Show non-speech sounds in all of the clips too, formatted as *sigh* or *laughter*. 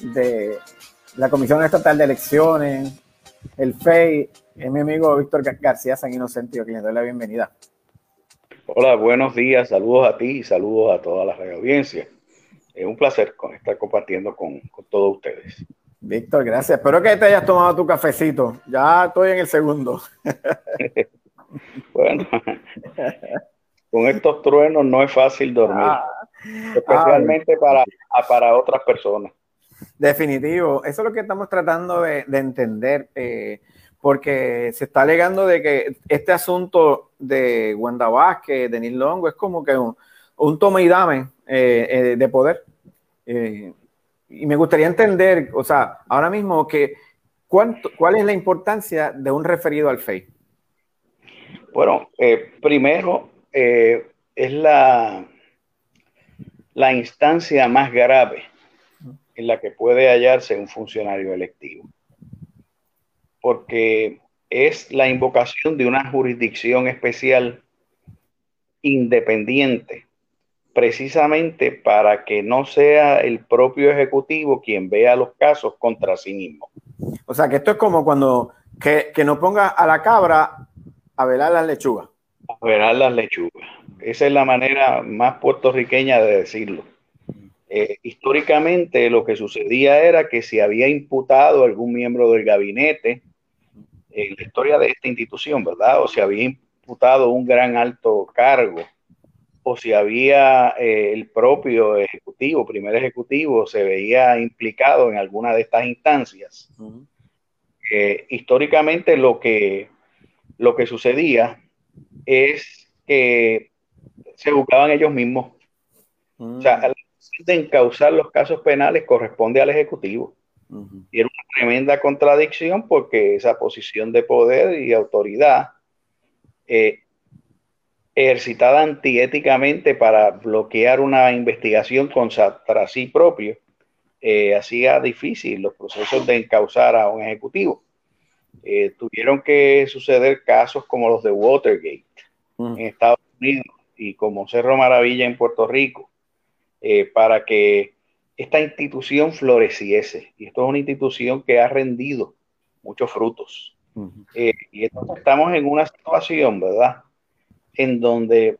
de la Comisión Estatal de Elecciones, el FEI, es mi amigo Víctor García San Inocente, que le doy la bienvenida. Hola, buenos días, saludos a ti y saludos a toda la audiencia. Es un placer estar compartiendo con, con todos ustedes. Víctor, gracias. Espero que te hayas tomado tu cafecito. Ya estoy en el segundo. *laughs* bueno, con estos truenos no es fácil dormir, ah. especialmente para, para otras personas. Definitivo, eso es lo que estamos tratando de, entender, eh, porque se está alegando de que este asunto de Wanda Vázquez, de Neil Longo, es como que un, un toma y dame eh, eh, de poder. y me gustaría entender, o sea, ahora mismo que cuánto, cuál es la importancia de un referido al FEI. Bueno, primero es la, la instancia más grave en la que puede hallarse un funcionario electivo. Porque es la invocación de una jurisdicción especial independiente, precisamente para que no sea el propio ejecutivo quien vea los casos contra sí mismo. O sea, que esto es como cuando que, no ponga a la cabra a velar las lechugas. A velar las lechugas. Esa es la manera más puertorriqueña de decirlo. Eh, históricamente lo que sucedía era que si había imputado algún miembro del gabinete en la historia de esta institución, ¿verdad? O si había imputado un gran alto cargo, o si había eh, el propio ejecutivo, primer ejecutivo, se veía implicado en alguna de estas instancias. Eh, históricamente lo que, lo que sucedía es que se buscaban ellos mismos. O sea, de encauzar los casos penales corresponde al Ejecutivo. Y era una tremenda contradicción porque esa posición de poder y autoridad eh, ejercitada antiéticamente para bloquear una investigación contra sí propio eh, hacía difícil los procesos de encauzar a un ejecutivo. Eh, tuvieron que suceder casos como los de Watergate en Estados Unidos y como Cerro Maravilla en Puerto Rico, eh, para que esta institución floreciese. Y esto es una institución que ha rendido muchos frutos. Eh, y estamos en una situación, ¿verdad? En donde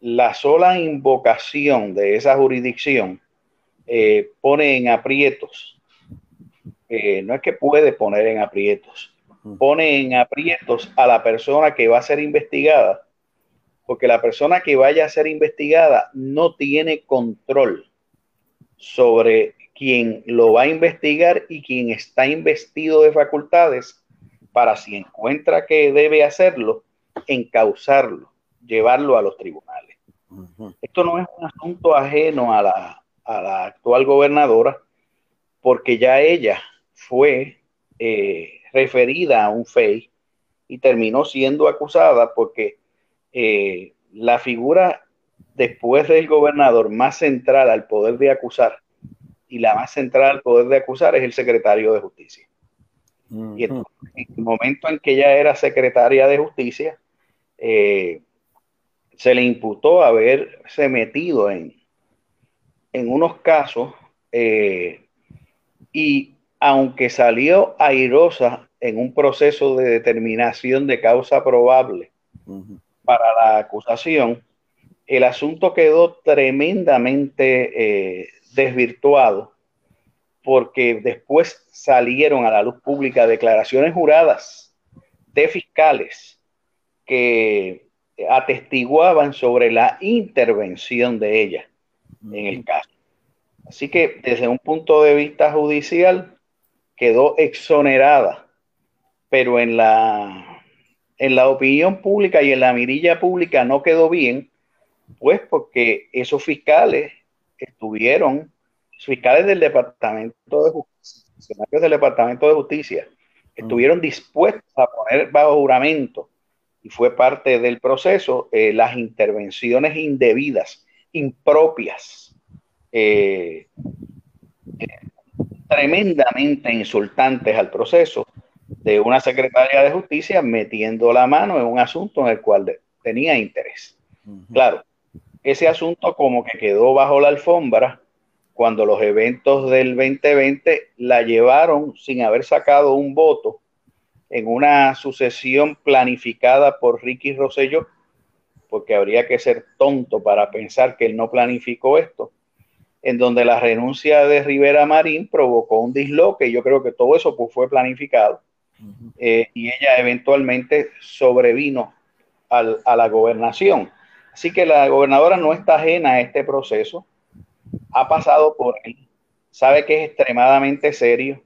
la sola invocación de esa jurisdicción eh, pone en aprietos, no es que puede poner en aprietos, pone en aprietos a la persona que va a ser investigada porque la persona que vaya a ser investigada no tiene control sobre quien lo va a investigar y quien está investido de facultades para si encuentra que debe hacerlo, encauzarlo, llevarlo a los tribunales. Esto no es un asunto ajeno a la, actual gobernadora, porque ya ella fue eh, referida a un FEI y terminó siendo acusada porque eh, la figura después del gobernador más central al poder de acusar y la más central al poder de acusar es el secretario de justicia. Y en, el momento en que ella era secretaria de justicia, eh, se le imputó haberse metido en, en unos casos eh, y aunque salió airosa en un proceso de determinación de causa probable, para la acusación, el asunto quedó tremendamente eh, desvirtuado porque después salieron a la luz pública declaraciones juradas de fiscales que atestiguaban sobre la intervención de ella en el caso. Así que desde un punto de vista judicial quedó exonerada, pero en la en la opinión pública y en la mirilla pública no quedó bien, pues porque esos fiscales estuvieron, fiscales del Departamento de Justicia, funcionarios del Departamento de Justicia, estuvieron dispuestos a poner bajo juramento y fue parte del proceso eh, las intervenciones indebidas, impropias, eh, eh, tremendamente insultantes al proceso de una secretaria de justicia metiendo la mano en un asunto en el cual tenía interés. Claro, ese asunto como que quedó bajo la alfombra cuando los eventos del 2020 la llevaron sin haber sacado un voto en una sucesión planificada por Ricky Rosselló, porque habría que ser tonto para pensar que él no planificó esto, en donde la renuncia de Rivera Marín provocó un disloque, y yo creo que todo eso pues, fue planificado, eh, y ella eventualmente sobrevino a la gobernación. Así que la gobernadora no está ajena a este proceso, ha pasado por él, sabe que es extremadamente serio.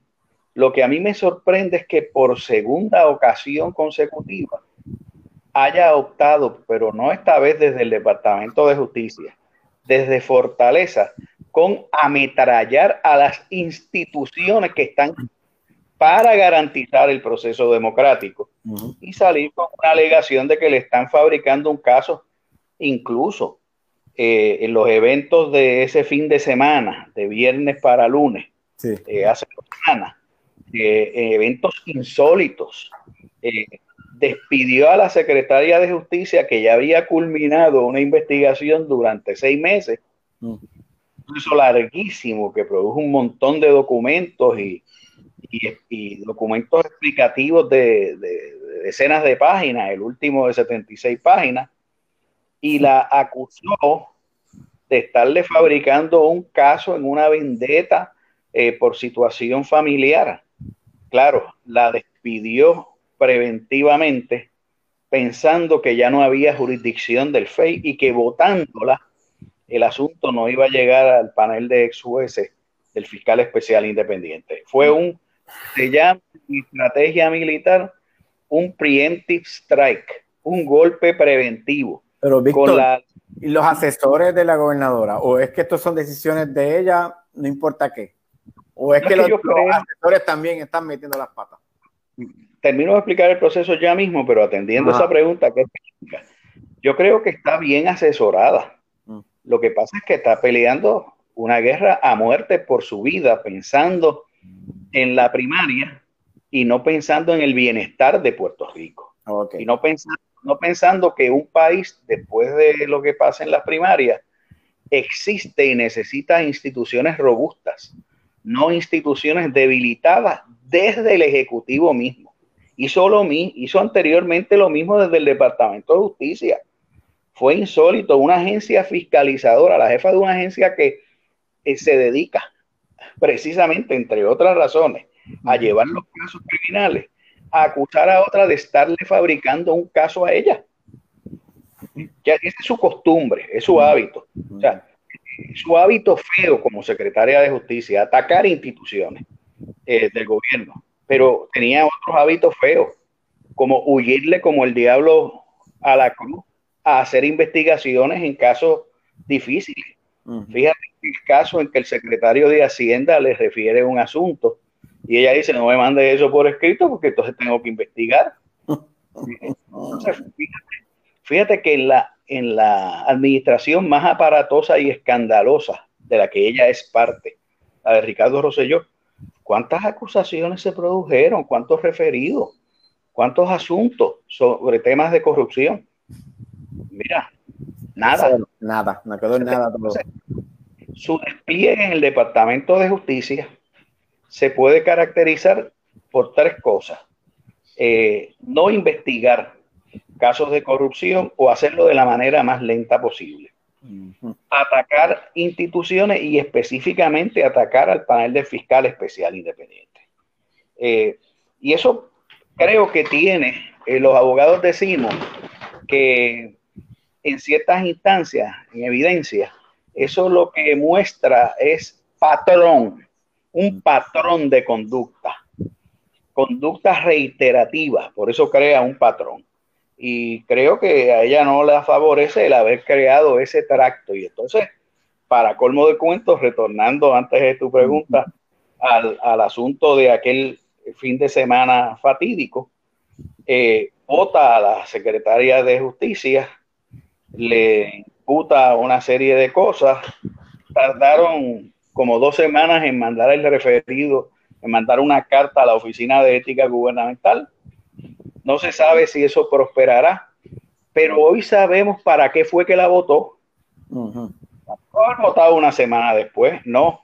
Lo que a mí me sorprende es que por segunda ocasión consecutiva haya optado, pero no esta vez desde el Departamento de Justicia, desde Fortaleza, con ametrallar a las instituciones que están para garantizar el proceso democrático y salir con una alegación de que le están fabricando un caso incluso eh, en los eventos de ese fin de semana, de viernes para lunes, eh, hace dos semanas, eh, eventos insólitos. despidió a la secretaria de Justicia que ya había culminado una investigación durante seis meses, un proceso larguísimo que produjo un montón de documentos y, documentos explicativos de, de, decenas de páginas, el último de 76 páginas, y la acusó de estarle fabricando un caso en una vendetta eh, por situación familiar. Claro, la despidió preventivamente pensando que ya no había jurisdicción del FEI y que votándola el asunto no iba a llegar al panel de ex jueces del fiscal especial independiente. Fue un, se llama estrategia militar, un preemptive strike, un golpe preventivo pero Víctor, ¿y los asesores de la gobernadora? ¿O es que estas son decisiones de ella, no importa qué? ¿O es que, los, asesores también están metiendo las patas? Termino de explicar el proceso ya mismo, pero atendiendo esa pregunta, que yo creo que está bien asesorada. Mm. Lo que pasa es que está peleando una guerra a muerte por su vida, pensando en la primaria y no pensando en el bienestar de Puerto Rico. Y no pensando no pensando que un país, después de lo que pasa en las primarias, existe y necesita instituciones robustas, no instituciones debilitadas desde el Ejecutivo mismo. Hizo, lo, hizo anteriormente lo mismo desde el Departamento de Justicia. Fue insólito, una agencia fiscalizadora, la jefa de una agencia que eh, se dedica precisamente, entre otras razones, a llevar los casos criminales acusar a otra de estarle fabricando un caso a ella. Ya, esa es su costumbre, es su hábito. O sea, su hábito feo como secretaria de justicia, atacar instituciones eh, del gobierno, pero tenía otros hábitos feos, como huirle como el diablo a la cruz, a hacer investigaciones en casos difíciles. Fíjate el caso en que el secretario de Hacienda le refiere un asunto y ella dice, no me mande eso por escrito porque entonces tengo que investigar. fíjate, que en la, en la administración más aparatosa y escandalosa de la que ella es parte, la de Ricardo Rosselló, ¿cuántas acusaciones se produjeron? ¿Cuántos referidos? ¿Cuántos asuntos sobre temas de corrupción? Mira, nada. Nada, no quedó nada. Su despliegue en el Departamento de Justicia se puede caracterizar por tres cosas. Eh, no investigar casos de corrupción o hacerlo de la manera más lenta posible. Atacar instituciones y específicamente atacar al panel de fiscal especial independiente. Eh, y eso creo que tiene, eh, los abogados decimos que en ciertas instancias, en evidencia, eso lo que muestra es patrón un patrón de conducta, conducta reiterativa, por eso crea un patrón. Y creo que a ella no la favorece el haber creado ese tracto. Y entonces, para colmo de cuentos, retornando antes de tu pregunta al, asunto de aquel fin de semana fatídico, eh, vota a la secretaria de justicia, le imputa una serie de cosas, tardaron como dos semanas en mandar el referido, en mandar una carta a la Oficina de Ética Gubernamental. No se sabe si eso prosperará, pero hoy sabemos para qué fue que la votó. Uh votado una semana después, no.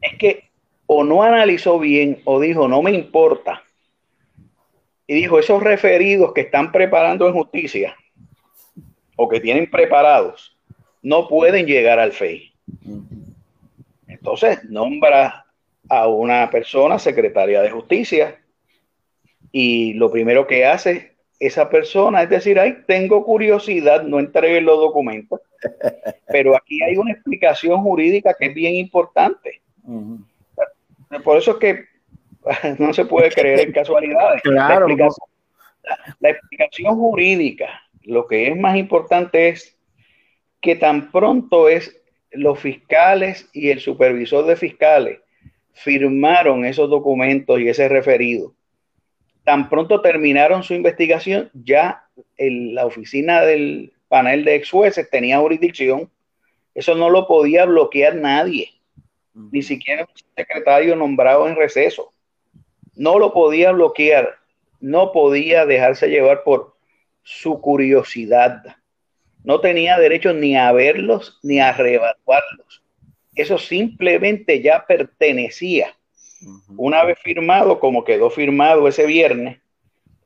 es que o no analizó bien o dijo, no me importa. Y dijo, esos referidos que están preparando en justicia o que tienen preparados, no pueden llegar al FEI. Entonces, nombra a una persona secretaria de justicia y lo primero que hace esa persona es decir, ay, tengo curiosidad, no entregué los documentos, *laughs* pero aquí hay una explicación jurídica que es bien importante. Por eso es que *laughs* no se puede creer en casualidades. Claro, la explicación jurídica, lo que es más importante es que tan pronto es los fiscales y el supervisor de fiscales firmaron esos documentos y ese referido. Tan pronto terminaron su investigación, ya la oficina del panel de ex jueces tenía jurisdicción. Eso no lo podía bloquear nadie, ni siquiera un secretario nombrado en receso. No lo podía bloquear, no podía dejarse llevar por su curiosidad. No tenía derecho ni a verlos ni a reevaluarlos eso simplemente ya pertenecía. Una vez firmado, como quedó firmado ese viernes,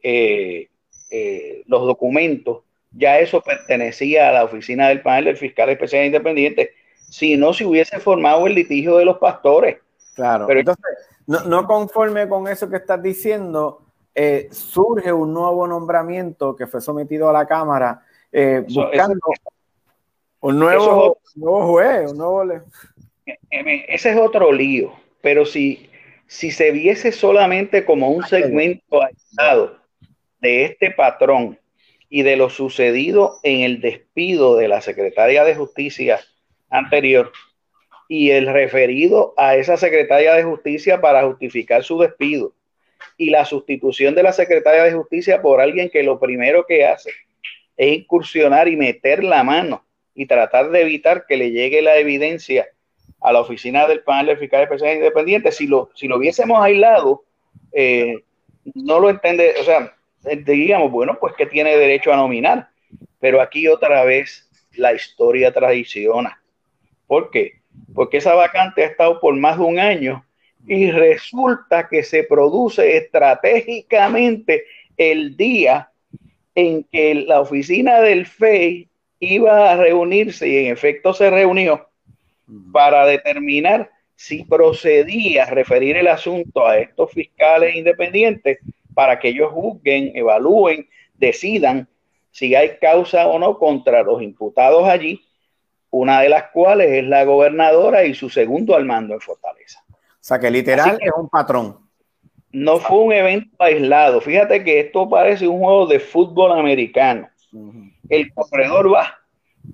eh, eh, los documentos, ya eso pertenecía a la oficina del panel del fiscal especial independiente, si no se hubiese formado el litigio de los pastores. Claro, pero entonces, no, conforme con eso que estás diciendo, eh, surge un nuevo nombramiento que fue sometido a la Cámara buscando un nuevo, nuevo juez, un nuevo... Ese es otro lío, pero si, si se viese solamente como un segmento aislado de este patrón y de lo sucedido en el despido de la secretaria de justicia anterior y el referido a esa secretaria de justicia para justificar su despido y la sustitución de la secretaria de justicia por alguien que lo primero que hace es incursionar y meter la mano y tratar de evitar que le llegue la evidencia a la oficina del panel de fiscales especiales independientes, si lo, si lo hubiésemos aislado, eh, no lo entiende, o sea, eh, digamos, bueno, pues que tiene derecho a nominar, pero aquí otra vez la historia traiciona. ¿Por qué? Porque esa vacante ha estado por más de un año y resulta que se produce estratégicamente el día en que la oficina del FEI iba a reunirse y en efecto se reunió para determinar si procedía a referir el asunto a estos fiscales independientes para que ellos juzguen, evalúen, decidan si hay causa o no contra los imputados allí, una de las cuales es la gobernadora y su segundo al mando en Fortaleza. O sea que literal es un patrón. No fue un evento aislado. Fíjate que esto parece un juego de fútbol americano. El corredor va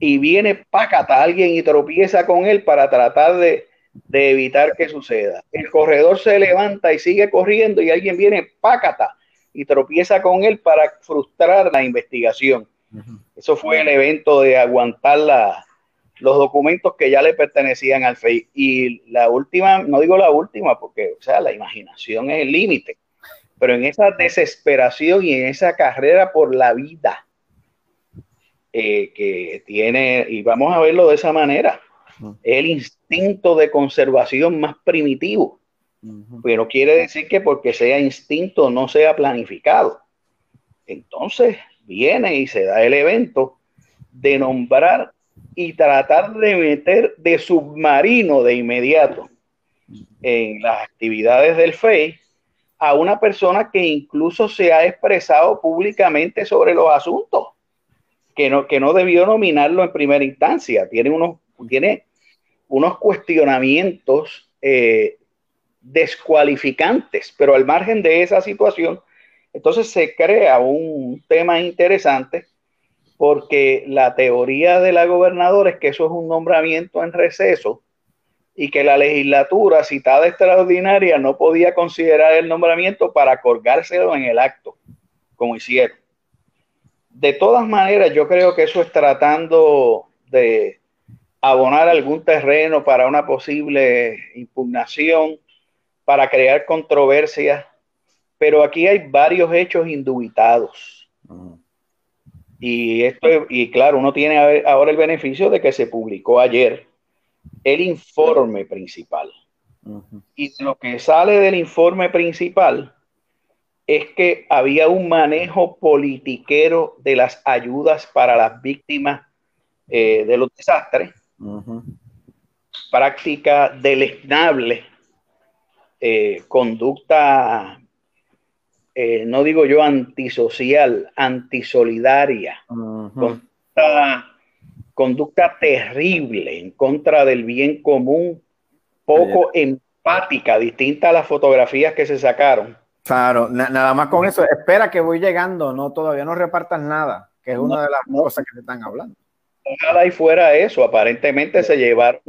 y viene pácata alguien y tropieza con él para tratar de, evitar que suceda. El corredor se levanta y sigue corriendo y alguien viene pácata y tropieza con él para frustrar la investigación. Eso fue el evento de aguantar los documentos que ya le pertenecían al FEI. Y la última, no digo la última, porque o sea, la imaginación es el límite, pero en esa desesperación y en esa carrera por la vida, eh, que tiene, y vamos a verlo de esa manera, el instinto de conservación más primitivo. Pero quiere decir que porque sea instinto no sea planificado. Entonces viene y se da el evento de nombrar y tratar de meter de submarino de inmediato en las actividades del FEI a una persona que incluso se ha expresado públicamente sobre los asuntos que no, que no debió nominarlo en primera instancia. Tiene unos, tiene unos cuestionamientos eh, descualificantes, pero al margen de esa situación, entonces se crea un tema interesante porque la teoría de la gobernadora es que eso es un nombramiento en receso y que la legislatura citada extraordinaria no podía considerar el nombramiento para colgárselo en el acto, como hicieron de todas maneras, yo creo que eso es tratando de abonar algún terreno para una posible impugnación, para crear controversias, pero aquí hay varios hechos indubitados. Y esto, y claro, uno tiene ahora el beneficio de que se publicó ayer el informe principal. Y lo que sale del informe principal es que había un manejo politiquero de las ayudas para las víctimas eh, de los desastres, práctica deleznable, eh, conducta, eh, no digo yo antisocial, antisolidaria, conducta, terrible en contra del bien común, poco empática, distinta a las fotografías que se sacaron. Claro, nada más con eso, espera que voy llegando, no, todavía no repartas nada, que es una de las cosas que se están hablando. Ojalá y fuera eso, aparentemente se llevaron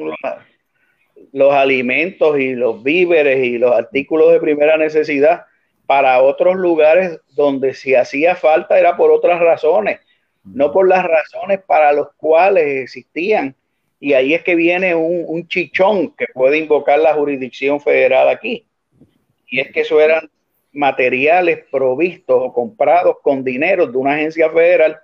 los, alimentos y los víveres y los artículos de primera necesidad para otros lugares donde si hacía falta era por otras razones, no por las razones para las cuales existían. Y ahí es que viene un, un chichón que puede invocar la jurisdicción federal aquí. Y es que eso eran materiales provistos o comprados con dinero de una agencia federal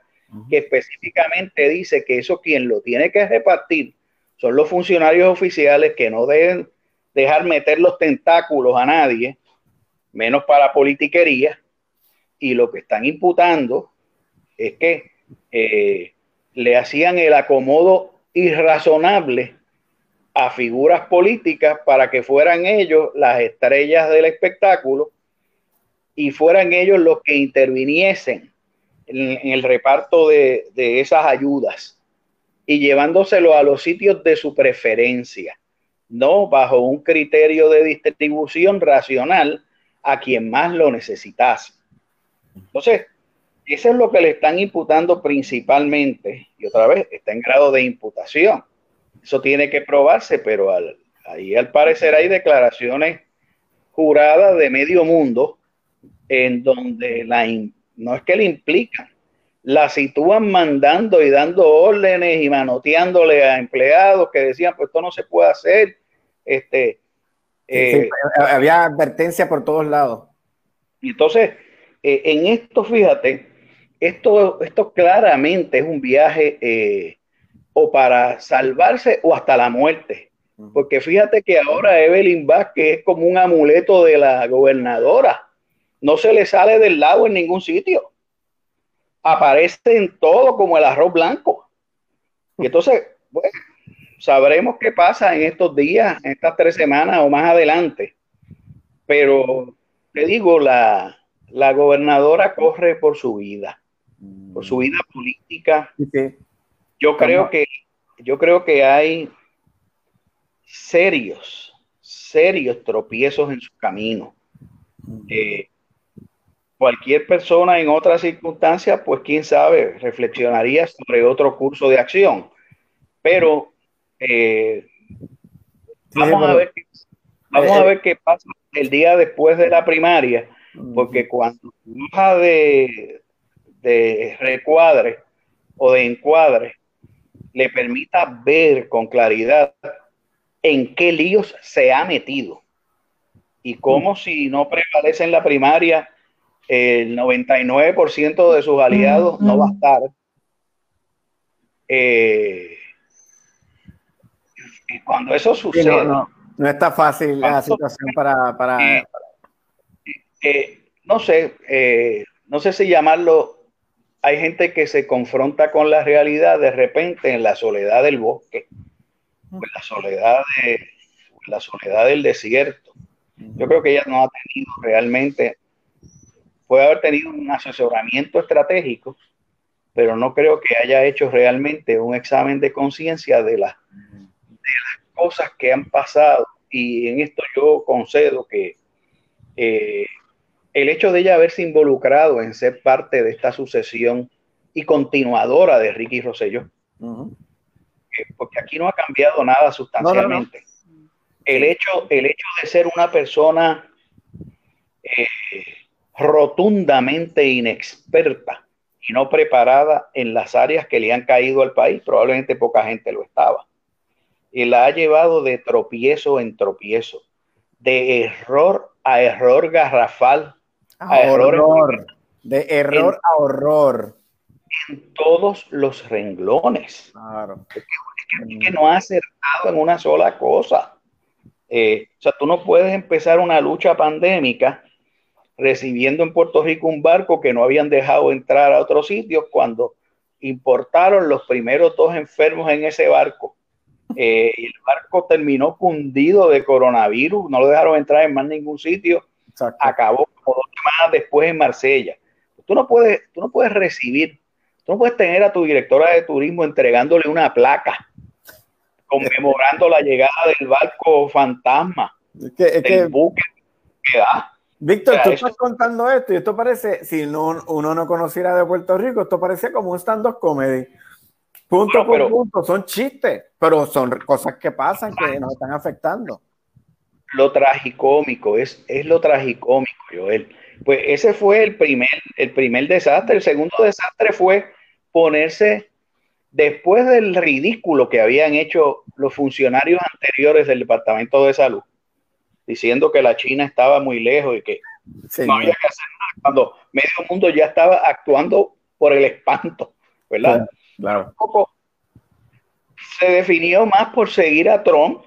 que específicamente dice que eso quien lo tiene que repartir son los funcionarios oficiales que no deben dejar meter los tentáculos a nadie, menos para politiquería, y lo que están imputando es que eh, le hacían el acomodo irrazonable a figuras políticas para que fueran ellos las estrellas del espectáculo y fueran ellos los que interviniesen en, el reparto de, esas ayudas y llevándoselo a los sitios de su preferencia, no bajo un criterio de distribución racional a quien más lo necesitase. Entonces, eso es lo que le están imputando principalmente, y otra vez está en grado de imputación. Eso tiene que probarse, pero ahí al parecer hay declaraciones juradas de medio mundo en donde la, no es que le implican, la sitúan mandando y dando órdenes y manoteándole a empleados que decían, pues esto no se puede hacer. Este, eh, había advertencia por todos lados. Entonces, eh, en esto, fíjate, esto, esto claramente es un viaje eh, o para salvarse o hasta la muerte. Porque fíjate que ahora Evelyn Vázquez es como un amuleto de la gobernadora no se le sale del lado en ningún sitio. Aparece en todo como el arroz blanco. Y entonces, bueno, sabremos qué pasa en estos días, en estas tres semanas o más adelante. Pero te digo, la, la gobernadora corre por su vida, por su vida política. Yo creo que yo creo que hay serios, serios tropiezos en su camino. Eh, cualquier persona en otra circunstancia, pues quién sabe, reflexionaría sobre otro curso de acción. Pero eh, vamos, a ver, vamos a ver qué pasa el día después de la primaria, porque cuando baja de, de recuadre o de encuadre le permita ver con claridad en qué líos se ha metido y cómo si no prevalece en la primaria el 99% de sus aliados no va a estar. Eh, y cuando eso sucede. no, está fácil la situación para. para, eh, eh, no sé, no sé si llamarlo. Hay gente que se confronta con la realidad de repente en la soledad del bosque, en la soledad, de, la soledad del desierto. Yo creo que ella no ha tenido realmente puede haber tenido un asesoramiento estratégico, pero no creo que haya hecho realmente un examen de conciencia de, las cosas que han pasado. Y en esto yo concedo que eh, el hecho de ella haberse involucrado en ser parte de esta sucesión y continuadora de Ricky Rosselló, eh, porque aquí no ha cambiado nada sustancialmente. El, hecho, el hecho de ser una persona eh, rotundamente inexperta y no preparada en las áreas que le han caído al país, probablemente poca gente lo estaba. Y la ha llevado de tropiezo en tropiezo, de error a error garrafal, a, error, de error a horror. En todos los renglones. Claro. Es que, no ha acertado en una sola cosa. Eh, o sea, tú no puedes empezar una lucha pandémica recibiendo en Puerto Rico un barco que no habían dejado entrar a otros sitios cuando importaron los primeros dos enfermos en ese barco. Eh, y el barco terminó fundido de coronavirus, no lo dejaron entrar en más ningún sitio. Acabó como dos semanas después en Marsella. Tú no puedes, tú no puedes recibir, tú no puedes tener a tu directora de turismo entregándole una placa conmemorando la llegada del barco fantasma. Es que, buque que da. Víctor, tú estás contando esto y esto parece, si no, uno no conociera de Puerto Rico, esto parece como un stand-up comedy. Punto por punto, son chistes, pero son cosas que pasan que nos están afectando. Lo tragicómico, es, es lo tragicómico, Joel. Pues ese fue el primer, el primer desastre. El segundo desastre fue ponerse después del ridículo que habían hecho los funcionarios anteriores del Departamento de Salud, diciendo que la China estaba muy lejos y que no había que hacer nada, cuando medio mundo ya estaba actuando por el espanto, ¿verdad? Claro. Se definió más por seguir a Trump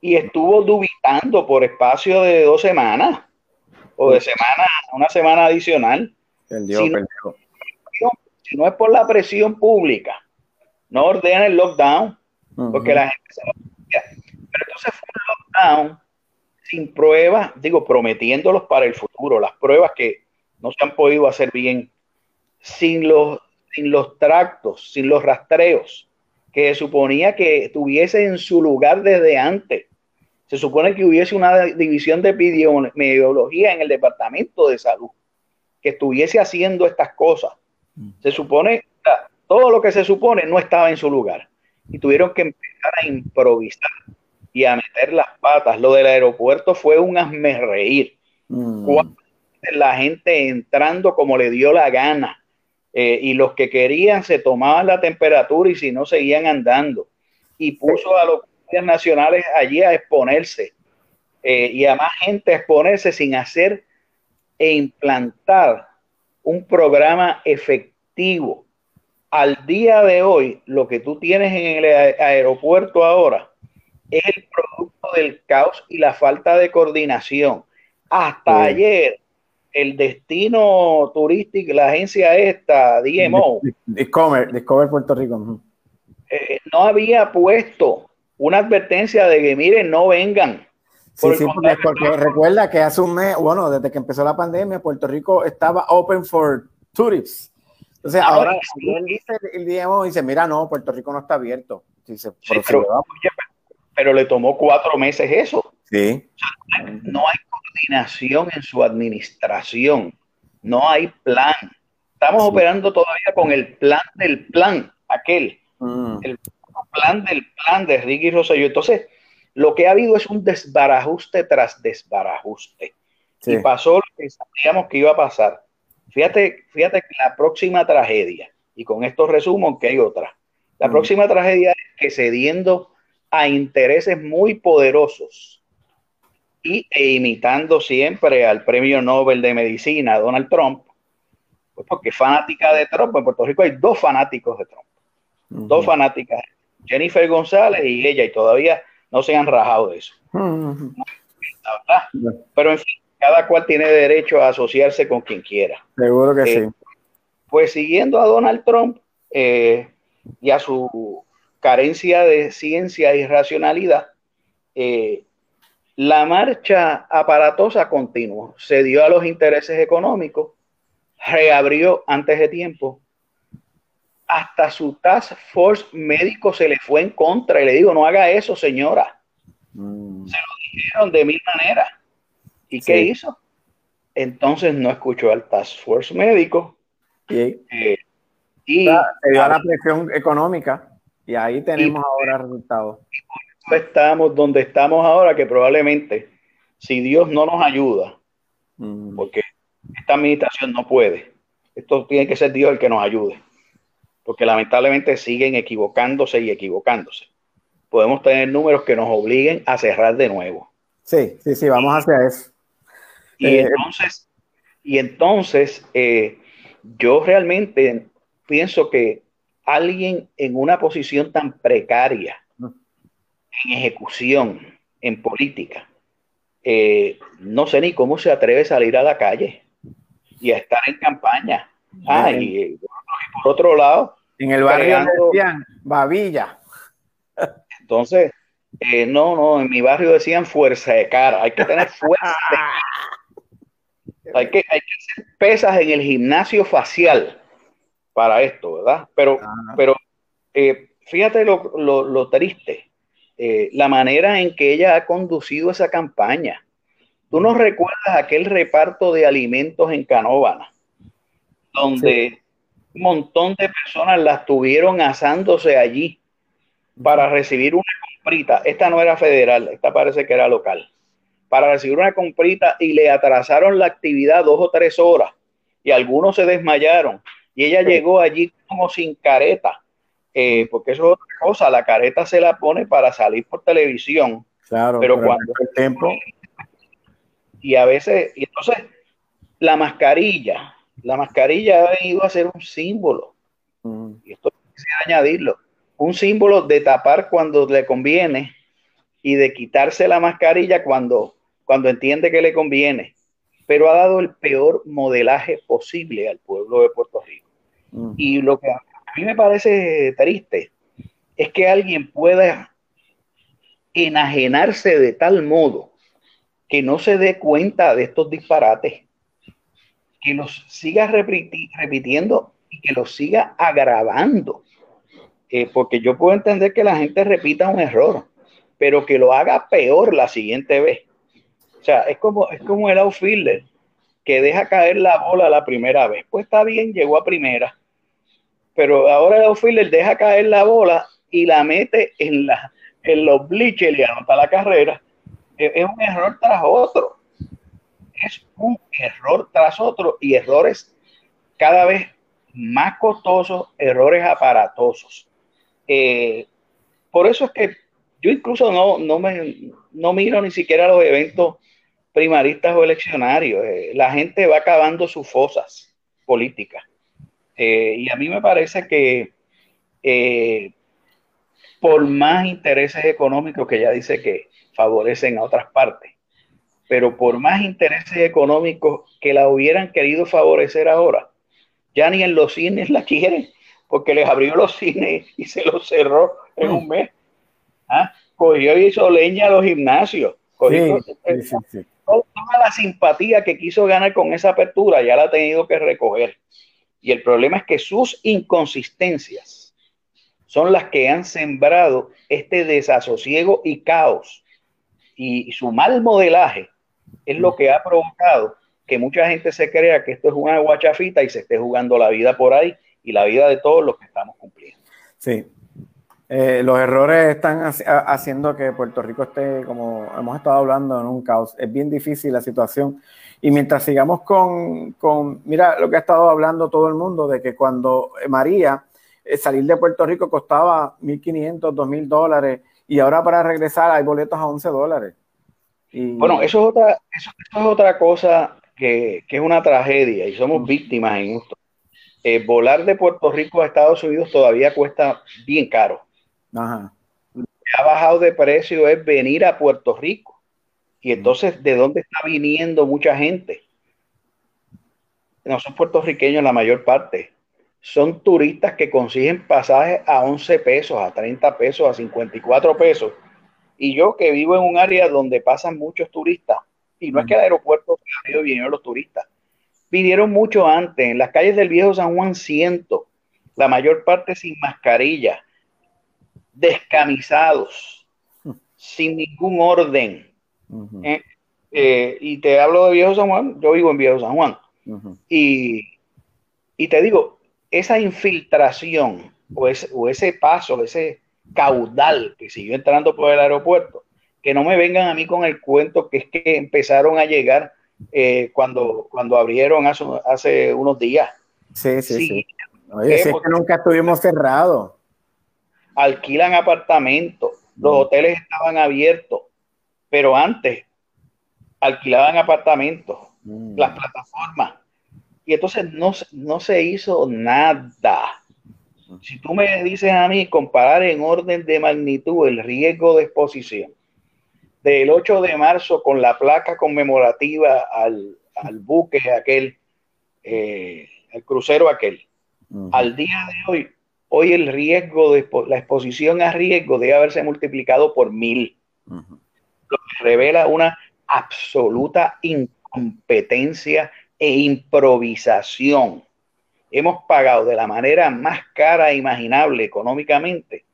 y estuvo dubitando por espacio de dos semanas o de semana, una semana adicional. si, no, es por la presión pública, no ordena el lockdown, porque la gente se lo Pero entonces fue un lockdown sin pruebas, digo, prometiéndolos para el futuro, las pruebas que no se han podido hacer bien, sin los, sin los tractos, sin los rastreos, que suponía que estuviese en su lugar desde antes. Se supone que hubiese una división de epidemiología en el Departamento de Salud, que estuviese haciendo estas cosas. Se supone, todo lo que se supone no estaba en su lugar. Y tuvieron que empezar a improvisar y a meter las patas. Lo del aeropuerto fue un hazme reír. Mm. La gente entrando como le dio la gana. Eh, y los que querían se tomaban la temperatura y si no seguían andando. Y puso a los nacionales allí a exponerse eh, y a más gente a exponerse sin hacer e implantar un programa efectivo. Al día de hoy, lo que tú tienes en el aeropuerto ahora es el producto del caos y la falta de coordinación. Hasta ayer, el destino turístico, la agencia esta, DMO, Discover, Discover Puerto Rico, eh, no había puesto una advertencia de que, miren, no vengan. Sí, sí, porque, recuerda que hace un mes, bueno, desde que empezó la pandemia, Puerto Rico estaba open for tourists. Entonces, ahora, dice, el DMO dice, mira, no, Puerto Rico no está abierto. Dice, pero, le tomó cuatro meses eso. Sí. no hay coordinación en su administración. No hay plan. Estamos operando todavía con el plan del plan, aquel. Mm. El plan del plan de Ricky Rosselló. Entonces, lo que ha habido es un desbarajuste tras desbarajuste. Y pasó lo que sabíamos que iba a pasar. Fíjate, fíjate que la próxima tragedia, y con esto resumo que hay otra. La mm. próxima tragedia es que cediendo a intereses muy poderosos y e imitando siempre al premio Nobel de Medicina, Donald Trump, pues porque fanática de Trump, en Puerto Rico hay dos fanáticos de Trump, dos fanáticas Jennifer González y ella, y todavía no se han rajado de eso. Pero en fin, cada cual tiene derecho a asociarse con quien quiera. Seguro que eh, sí. Pues siguiendo a Donald Trump eh, y a su carencia de ciencia y racionalidad, eh, la marcha aparatosa continuó, se dio a los intereses económicos, reabrió antes de tiempo hasta su task force médico se le fue en contra y le digo, no haga eso, señora. Mm. Se lo dijeron de mil maneras. ¿Y qué hizo? Entonces no escuchó al task force médico. y eh, dio la presión económica y ahí tenemos ahora resultados. Estamos donde estamos ahora, que probablemente, si Dios no nos ayuda, mm. porque esta administración no puede, esto tiene que ser Dios el que nos ayude porque lamentablemente siguen equivocándose y equivocándose. Podemos tener números que nos obliguen a cerrar de nuevo. Sí, sí, sí, vamos hacia eso. Y eh, entonces, y entonces eh, yo realmente pienso que alguien en una posición tan precaria, en ejecución, en política, eh, no sé ni cómo se atreve a salir a la calle y a estar en campaña. Ah, y, por otro lado, en el barrio decían Babilla. Entonces, eh, no, no, en mi barrio decían fuerza de cara, hay que tener fuerza de *laughs* cara. Hay que, hay que hacer pesas en el gimnasio facial para esto, ¿verdad? Pero, pero eh, fíjate lo, triste, eh, la manera en que ella ha conducido esa campaña. ¿Tú no recuerdas aquel reparto de alimentos en Canóvana? Donde un montón de personas la estuvieron asándose allí para recibir una comprita. Esta no era federal, esta parece que era local. Para recibir una comprita y le atrasaron la actividad dos o tres horas y algunos se desmayaron. Y ella llegó allí como sin careta, eh, porque eso es otra cosa, la careta se la pone para salir por televisión. Claro, pero, cuando el tiempo. Y a veces, y entonces, la mascarilla, la mascarilla ha ido a ser un símbolo. Mm. Y esto quisiera añadirlo un símbolo de tapar cuando le conviene y de quitarse la mascarilla cuando, cuando entiende que le conviene. Pero ha dado el peor modelaje posible al pueblo de Puerto Rico. Mm. Y lo que mí me parece triste es que alguien pueda enajenarse de tal modo que no se dé cuenta de estos disparates, que los siga repitiendo y que los siga agravando eh, porque yo puedo entender que la gente repita un error, pero que lo haga peor la siguiente vez. O sea, es como, es como el outfielder que deja caer la bola la primera vez. Pues está bien, llegó a primera, pero ahora el outfielder deja caer la bola y la mete en, la, en los bleachers y anota la carrera. Es, un error tras otro. Es un error tras otro y errores cada vez más costosos, errores aparatosos. Eh, por eso es que yo incluso no, no, me, no miro ni siquiera los eventos primaristas o eleccionarios. Eh, la gente va acabando sus fosas políticas. Eh, y a mí me parece que por más intereses económicos que ya dice que favorecen a otras partes, pero por más intereses económicos que la hubieran querido favorecer ahora, ya ni en los cines la quieren porque les abrió los cines y se los cerró en un mes. ¿Ah? Cogió y hizo leña a los gimnasios. Cogió toda la simpatía que quiso ganar con esa apertura ya la ha tenido que recoger. Y el problema es que sus inconsistencias son las que han sembrado este desasosiego y caos. Y su mal modelaje es lo que ha provocado que mucha gente se crea que esto es una guachafita y se esté jugando la vida por ahí y la vida de todos los que estamos cumpliendo. Sí. Eh, los errores están haciendo que Puerto Rico esté, como hemos estado hablando, en un caos. Es bien difícil la situación. Y mientras sigamos con, con mira lo que ha estado hablando todo el mundo, de que cuando María, eh, salir de Puerto Rico costaba 1.500, 2.000 dólares, y ahora para regresar hay boletos a 11 dólares. Bueno, eso es otra, eso, es otra cosa que, que, es una tragedia y somos víctimas en esto. Eh, volar de Puerto Rico a Estados Unidos todavía cuesta bien caro. Lo que ha bajado de precio es venir a Puerto Rico. Y entonces, ¿de dónde está viniendo mucha gente? No son puertorriqueños la mayor parte. Son turistas que consiguen pasajes a 11 pesos, a 30 pesos, a 54 pesos. Y yo que vivo en un área donde pasan muchos turistas, y no es que el aeropuerto se vinieron los turistas, vinieron mucho antes, en las calles del viejo San Juan ciento, la mayor parte sin mascarilla, descamisados, sin ningún orden. Eh, eh, y te hablo de viejo San Juan, yo vivo en viejo San Juan. y, te digo, esa infiltración o ese, o ese paso, ese caudal que siguió entrando por el aeropuerto, que no me vengan a mí con el cuento que es que empezaron a llegar eh, cuando, cuando abrieron hace, hace, unos días. Sí, sí, sí. Oye, es que nunca estuvimos cerrados. Alquilan apartamentos, los hoteles estaban abiertos, pero antes alquilaban apartamentos, mm. las plataformas. Y entonces no, no se hizo nada. Si tú me dices a mí comparar en orden de magnitud el riesgo de exposición del 8 de marzo con la placa conmemorativa al, buque aquel, eh, el crucero aquel. Al día de hoy, hoy el riesgo de la exposición a riesgo debe haberse multiplicado por mil, revela una absoluta incompetencia e improvisación. Hemos pagado de la manera más cara imaginable económicamente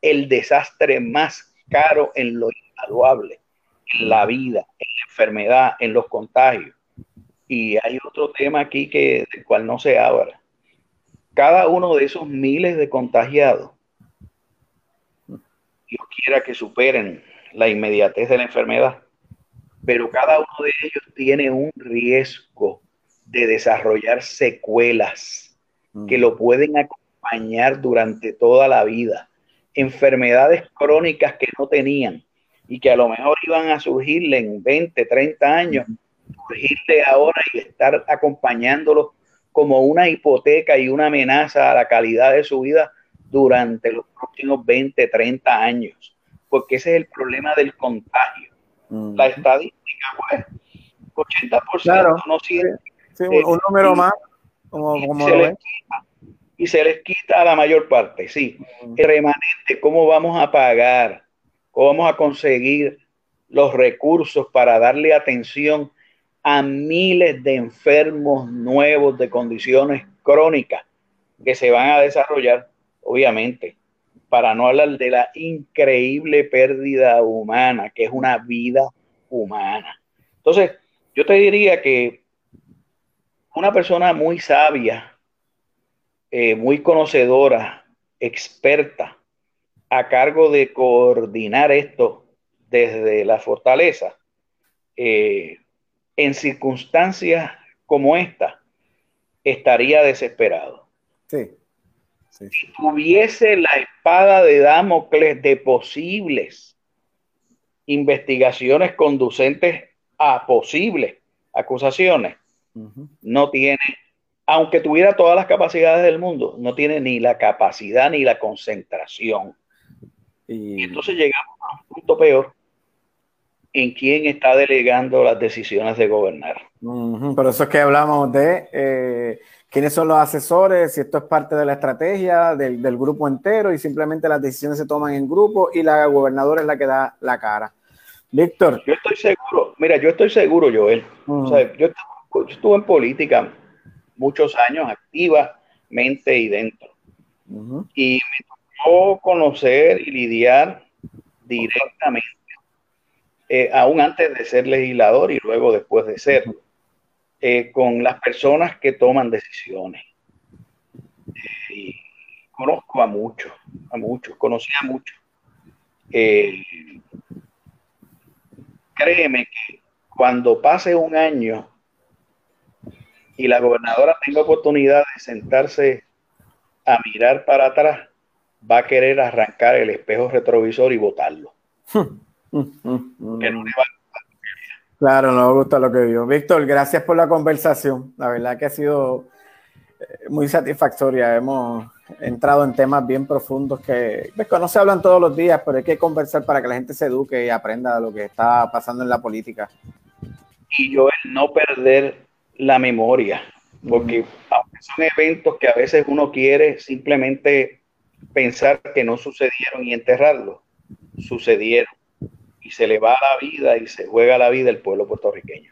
el desastre más caro en lo invaluable, en la vida, en la enfermedad, en los contagios. Y hay otro tema aquí que, del cual no se habla. Cada uno de esos miles de contagiados, Dios quiera que superen la inmediatez de la enfermedad, pero cada uno de ellos tiene un riesgo de desarrollar secuelas que lo pueden acompañar durante toda la vida. Enfermedades crónicas que no tenían y que a lo mejor iban a surgirle en 20, 30 años, surgirle ahora y estar acompañándolos como una hipoteca y una amenaza a la calidad de su vida durante los próximos 20, 30 años. Porque ese es el problema del contagio. La estadística, pues, 80% no siente. un número más, como, como y se les quita a la mayor parte, sí. El remanente, ¿cómo vamos a pagar? ¿Cómo vamos a conseguir los recursos para darle atención a miles de enfermos nuevos de condiciones crónicas que se van a desarrollar, obviamente, para no hablar de la increíble pérdida humana, que es una vida humana. Entonces, yo te diría que una persona muy sabia, eh, muy conocedora, experta, a cargo de coordinar esto desde la fortaleza, eh, en circunstancias como esta, estaría desesperado. Sí. Si tuviese la espada de Damocles de posibles investigaciones conducentes a posibles acusaciones, no tiene aunque tuviera todas las capacidades del mundo, no tiene ni la capacidad ni la concentración. Y, entonces llegamos a un punto peor en quién está delegando las decisiones de gobernar. Por eso es que hablamos de eh, quiénes son los asesores, si esto es parte de la estrategia del, grupo entero y simplemente las decisiones se toman en grupo y la gobernadora es la que da la cara. Víctor. Yo estoy seguro, mira, yo estoy seguro, Joel. yo estuve en política muchos años activamente y dentro. Y me tocó conocer y lidiar directamente, eh, aún antes de ser legislador y luego después de ser, eh, con las personas que toman decisiones. Eh, y conozco a muchos, a muchos, conocí a muchos. créeme que cuando pase un año y la gobernadora tenga oportunidad de sentarse a mirar para atrás, va a querer arrancar el espejo retrovisor y botarlo. *laughs* Claro, no me gusta lo que vio. Víctor, gracias por la conversación. La verdad que ha sido eh, muy satisfactoria. Hemos entrado en temas bien profundos que, pues, no se hablan todos los días, pero hay que conversar para que la gente se eduque y aprenda lo que está pasando en la política. Y yo el no perder la memoria, porque son eventos que a veces uno quiere simplemente pensar que no sucedieron y enterrarlos, sucedieron y se le va la vida y se juega la vida el pueblo puertorriqueño.